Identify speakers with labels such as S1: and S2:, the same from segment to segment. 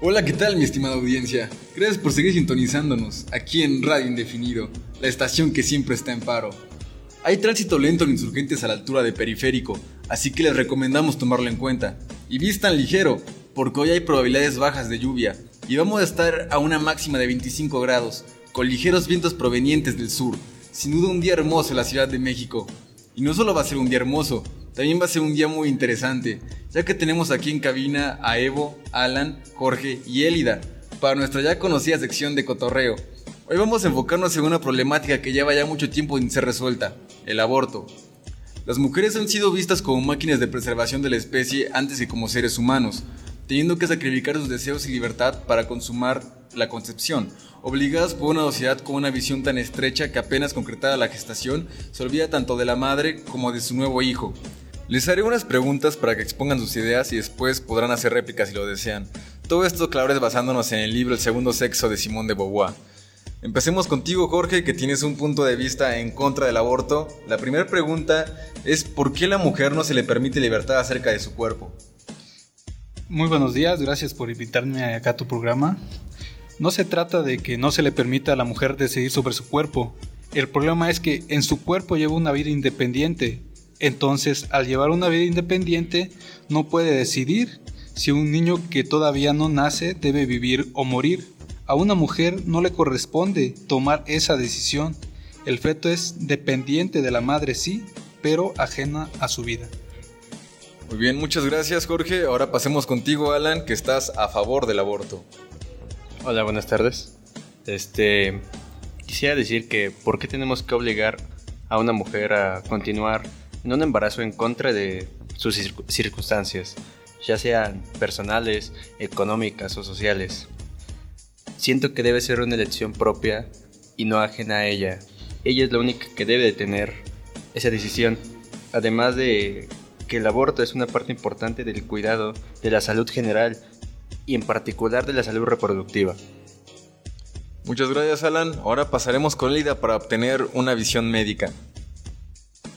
S1: Hola, ¿qué tal mi estimada audiencia? Gracias por seguir sintonizándonos aquí en Radio Indefinido, la estación que siempre está en paro. Hay tránsito lento en insurgentes a la altura de periférico, así que les recomendamos tomarlo en cuenta. Y vistan ligero, porque hoy hay probabilidades bajas de lluvia, y vamos a estar a una máxima de 25 grados, con ligeros vientos provenientes del sur. Sin duda un día hermoso en la Ciudad de México. Y no solo va a ser un día hermoso, también va a ser un día muy interesante, ya que tenemos aquí en cabina a Evo, Alan, Jorge y Elida, para nuestra ya conocida sección de cotorreo. Hoy vamos a enfocarnos en una problemática que lleva ya mucho tiempo sin ser resuelta, el aborto. Las mujeres han sido vistas como máquinas de preservación de la especie antes que como seres humanos, teniendo que sacrificar sus deseos y libertad para consumar la concepción, obligadas por una sociedad con una visión tan estrecha que apenas concretada la gestación se olvida tanto de la madre como de su nuevo hijo. Les haré unas preguntas para que expongan sus ideas y después podrán hacer réplicas si lo desean. Todo esto, claro, es basándonos en el libro El segundo sexo de Simón de Beauvoir. Empecemos contigo, Jorge, que tienes un punto de vista en contra del aborto. La primera pregunta es ¿por qué la mujer no se le permite libertad acerca de su cuerpo?
S2: Muy buenos días, gracias por invitarme acá a tu programa. No se trata de que no se le permita a la mujer decidir sobre su cuerpo. El problema es que en su cuerpo lleva una vida independiente, entonces, al llevar una vida independiente, no puede decidir si un niño que todavía no nace debe vivir o morir. A una mujer no le corresponde tomar esa decisión. El feto es dependiente de la madre, sí, pero ajena a su vida.
S1: Muy bien, muchas gracias Jorge. Ahora pasemos contigo, Alan, que estás a favor del aborto.
S3: Hola, buenas tardes. Este, quisiera decir que ¿por qué tenemos que obligar a una mujer a continuar en un embarazo en contra de sus circunstancias, ya sean personales, económicas o sociales. Siento que debe ser una elección propia y no ajena a ella. Ella es la única que debe de tener esa decisión. Además de que el aborto es una parte importante del cuidado de la salud general y en particular de la salud reproductiva.
S1: Muchas gracias Alan. Ahora pasaremos con Lida para obtener una visión médica.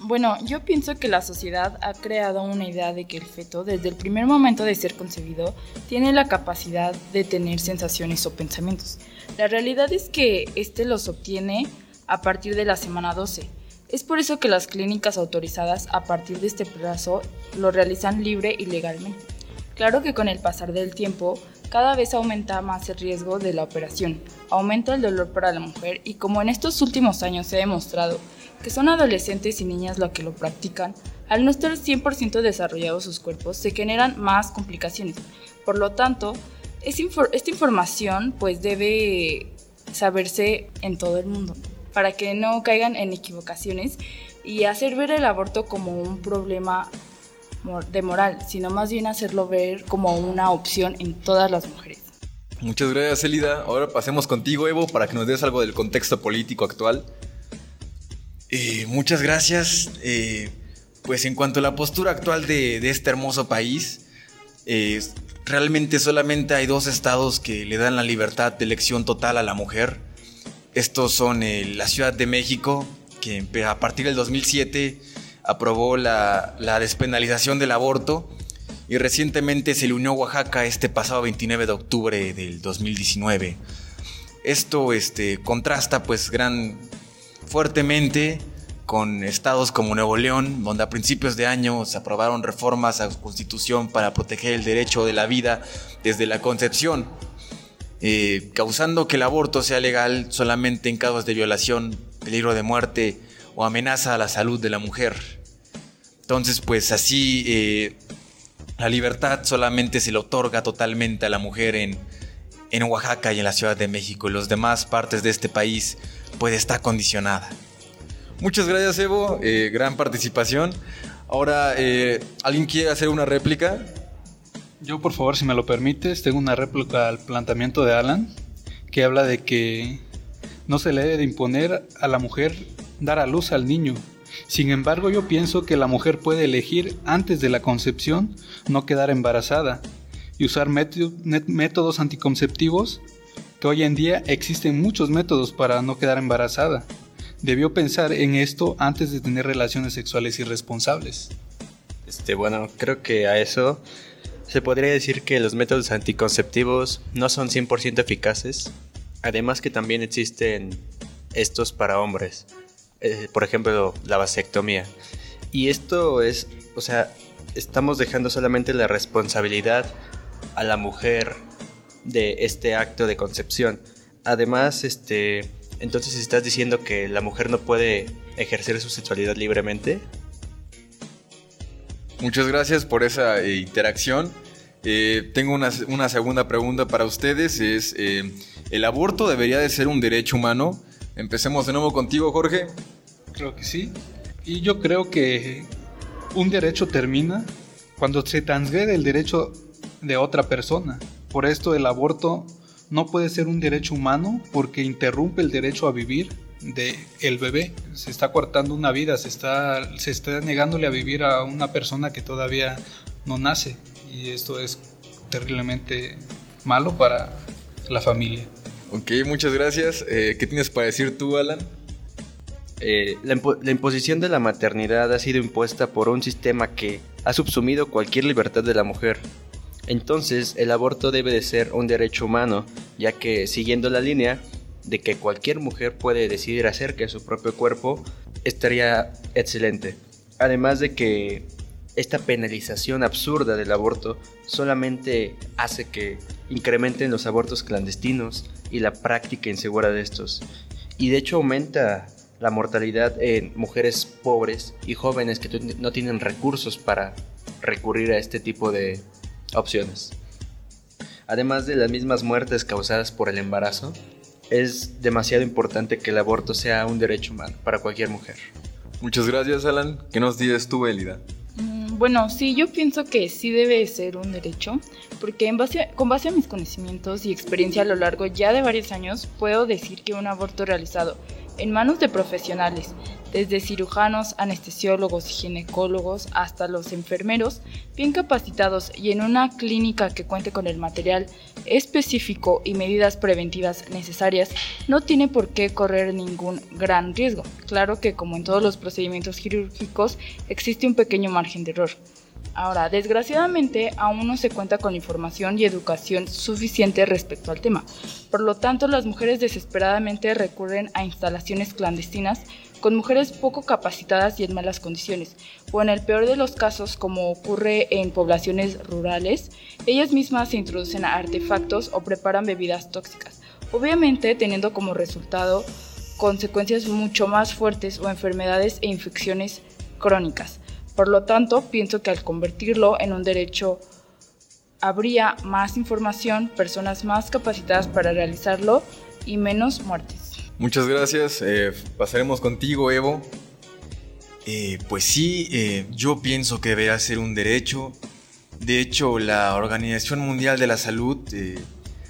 S4: Bueno, yo pienso que la sociedad ha creado una idea de que el feto, desde el primer momento de ser concebido, tiene la capacidad de tener sensaciones o pensamientos. La realidad es que éste los obtiene a partir de la semana 12. Es por eso que las clínicas autorizadas a partir de este plazo lo realizan libre y legalmente. Claro que con el pasar del tiempo, cada vez aumenta más el riesgo de la operación, aumenta el dolor para la mujer y como en estos últimos años se ha demostrado que son adolescentes y niñas los que lo practican, al no estar 100% desarrollados sus cuerpos, se generan más complicaciones. Por lo tanto, esta información pues debe saberse en todo el mundo para que no caigan en equivocaciones y hacer ver el aborto como un problema de moral, sino más bien hacerlo ver como una opción en todas las mujeres.
S1: Muchas gracias, Elida. Ahora pasemos contigo, Evo, para que nos des algo del contexto político actual. Eh, muchas gracias. Eh, pues en cuanto a la postura actual de, este hermoso país, eh, realmente solamente hay dos estados que le dan la libertad de elección total a la mujer. Estos son la Ciudad de México, que a partir del 2007 aprobó la, despenalización del aborto y recientemente se le unió Oaxaca este pasado 29 de octubre del 2019. Esto este, contrasta pues gran, fuertemente con estados como Nuevo León, donde a principios de año se aprobaron reformas a su constitución para proteger el derecho de la vida desde la concepción, eh, causando que el aborto sea legal solamente en casos de violación, peligro de muerte o amenaza a la salud de la mujer. Entonces, pues así eh, la libertad solamente se le otorga totalmente a la mujer en, en Oaxaca y en la Ciudad de México y las demás partes de este país pues está condicionada. Muchas gracias Evo, eh, gran participación. Ahora, ¿alguien quiere hacer una réplica?
S2: Yo por favor, si me lo permites, tengo una réplica al planteamiento de Alan, que habla de que no se le debe de imponer a la mujer dar a luz al niño. Sin embargo, yo pienso que la mujer puede elegir antes de la concepción no quedar embarazada. y usar métodos anticonceptivos, que hoy en día existen muchos métodos para no quedar embarazada. Debió pensar en esto antes de tener relaciones sexuales irresponsables.
S3: Este, bueno, creo que a eso se podría decir que los métodos anticonceptivos no son 100% eficaces, además que también existen estos para hombres, eh, por ejemplo, la vasectomía. Y esto es, o sea, estamos dejando solamente la responsabilidad a la mujer de este acto de concepción. Además, este, entonces estás diciendo que la mujer no puede ejercer su sexualidad libremente.
S1: Muchas gracias por esa eh, interacción. Eh, tengo una, segunda pregunta para ustedes. Es, eh, ¿el aborto debería de ser un derecho humano? Empecemos de nuevo contigo, Jorge.
S2: Creo que sí. Y yo creo que un derecho termina cuando se transgrede el derecho de otra persona. Por esto el aborto no puede ser un derecho humano porque interrumpe el derecho a vivir de el bebé. Se está cortando una vida, se está, se está negándole a vivir a una persona que todavía no nace. Y esto es terriblemente malo para la familia.
S1: Ok, muchas gracias. Eh, ¿Qué tienes para decir tú, Alan?
S3: Eh, la, imposición de la maternidad ha sido impuesta por un sistema que ha subsumido cualquier libertad de la mujer. Entonces, el aborto debe de ser un derecho humano, ya que siguiendo la línea de que cualquier mujer puede decidir acerca de su propio cuerpo, estaría excelente. Además de que esta penalización absurda del aborto solamente hace que incrementen los abortos clandestinos y la práctica insegura de estos. Y de hecho aumenta la mortalidad en mujeres pobres y jóvenes que no tienen recursos para recurrir a este tipo de opciones. Además de las mismas muertes causadas por el embarazo, es demasiado importante que el aborto sea un derecho humano para cualquier mujer.
S1: Muchas gracias, Alan. ¿Qué nos dices tú, Elida?
S4: Bueno, sí, yo pienso que sí debe ser un derecho, porque en base, con base a mis conocimientos y experiencia a lo largo ya de varios años, puedo decir que un aborto realizado en manos de profesionales, desde cirujanos, anestesiólogos y ginecólogos hasta los enfermeros, bien capacitados y en una clínica que cuente con el material específico y medidas preventivas necesarias, no tiene por qué correr ningún gran riesgo. Claro que como en todos los procedimientos quirúrgicos existe un pequeño margen de error. Ahora, desgraciadamente, aún no se cuenta con información y educación suficiente respecto al tema. Por lo tanto, las mujeres desesperadamente recurren a instalaciones clandestinas con mujeres poco capacitadas y en malas condiciones, o en el peor de los casos, como ocurre en poblaciones rurales, ellas mismas se introducen artefactos o preparan bebidas tóxicas, obviamente teniendo como resultado consecuencias mucho más fuertes o enfermedades e infecciones crónicas. Por lo tanto, pienso que al convertirlo en un derecho habría más información, personas más capacitadas para realizarlo y menos muertes.
S1: Muchas gracias. Eh, pasaremos contigo, Evo. Eh, pues sí, eh, yo pienso que debería ser un derecho. De hecho, la Organización Mundial de la Salud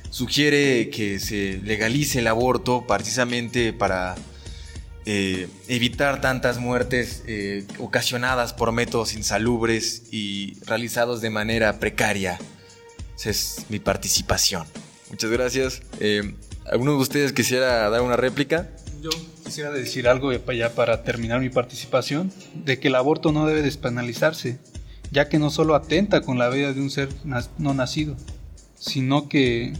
S1: sugiere que se legalice el aborto precisamente para eh, evitar tantas muertes eh, ocasionadas por métodos insalubres y realizados de manera precaria. Esa es mi participación. Muchas gracias. Eh, ¿Alguno de ustedes quisiera dar una réplica?
S2: Yo quisiera decir algo ya para terminar mi participación, de que el aborto no debe despenalizarse, ya que no solo atenta con la vida de un ser no nacido, sino que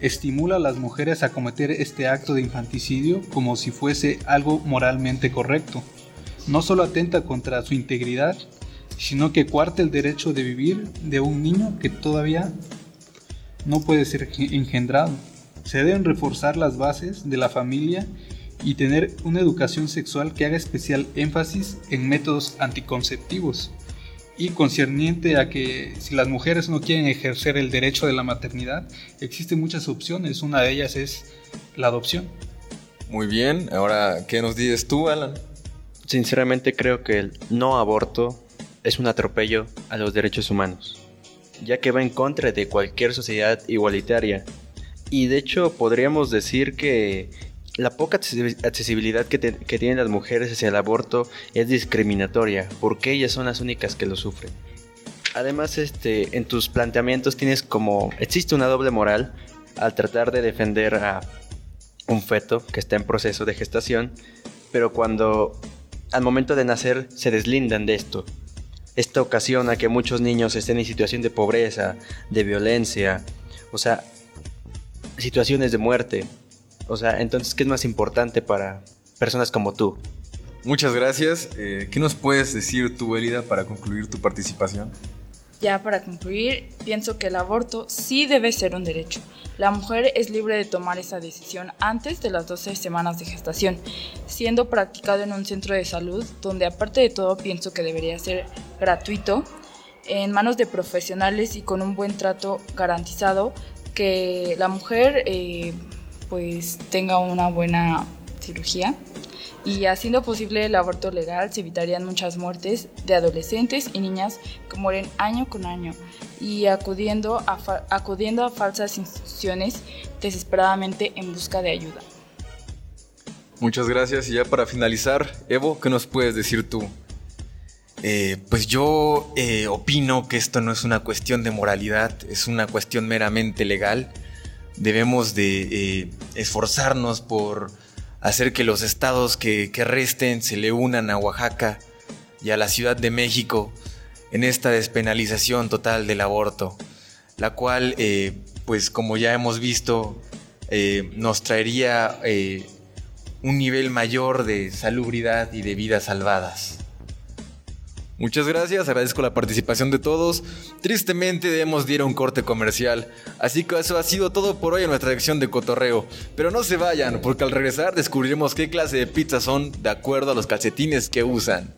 S2: estimula a las mujeres a cometer este acto de infanticidio como si fuese algo moralmente correcto. No solo atenta contra su integridad, sino que cuarta el derecho de vivir de un niño que todavía no puede ser engendrado. Se deben reforzar las bases de la familia y tener una educación sexual que haga especial énfasis en métodos anticonceptivos y concerniente a que si las mujeres no quieren ejercer el derecho de la maternidad, existen muchas opciones. Una de ellas es la adopción.
S1: Muy bien, ahora, ¿qué nos dices tú, Alan?
S3: Sinceramente creo que el no aborto es un atropello a los derechos humanos, ya que va en contra de cualquier sociedad igualitaria. Y de hecho podríamos decir que la poca accesibilidad que, tienen las mujeres hacia el aborto es discriminatoria, porque ellas son las únicas que lo sufren. Además, este, en tus planteamientos tienes como, existe una doble moral al tratar de defender a un feto que está en proceso de gestación, pero cuando al momento de nacer se deslindan de esto. Esto ocasiona que muchos niños estén en situación de pobreza, de violencia, o sea, situaciones de muerte. O sea, entonces, ¿qué es más importante para personas como tú?
S1: Muchas gracias. Eh, ¿Qué nos puedes decir tú, Elida, para concluir tu participación?
S4: Ya para concluir, pienso que el aborto sí debe ser un derecho. La mujer es libre de tomar esa decisión antes de las 12 semanas de gestación, siendo practicado en un centro de salud donde aparte de todo pienso que debería ser gratuito, en manos de profesionales y con un buen trato garantizado, que la mujer eh, pues tenga una buena cirugía y haciendo posible el aborto legal se evitarían muchas muertes de adolescentes y niñas que mueren año con año y acudiendo a, acudiendo a falsas instituciones desesperadamente en busca de ayuda.
S1: Muchas gracias y ya para finalizar, Evo, ¿qué nos puedes decir tú?
S5: Eh, pues yo eh, opino que esto no es una cuestión de moralidad, es una cuestión meramente legal. Debemos de eh, esforzarnos por hacer que los estados que, resten se le unan a Oaxaca y a la Ciudad de México en esta despenalización total del aborto, la cual, eh, pues como ya hemos visto, eh, nos traería un nivel mayor de salubridad y de vidas salvadas.
S1: Muchas gracias, agradezco la participación de todos. Tristemente debemos de ir a un corte comercial, así que eso ha sido todo por hoy en nuestra sección de cotorreo. Pero no se vayan, porque al regresar descubriremos qué clase de pizzas son de acuerdo a los calcetines que usan.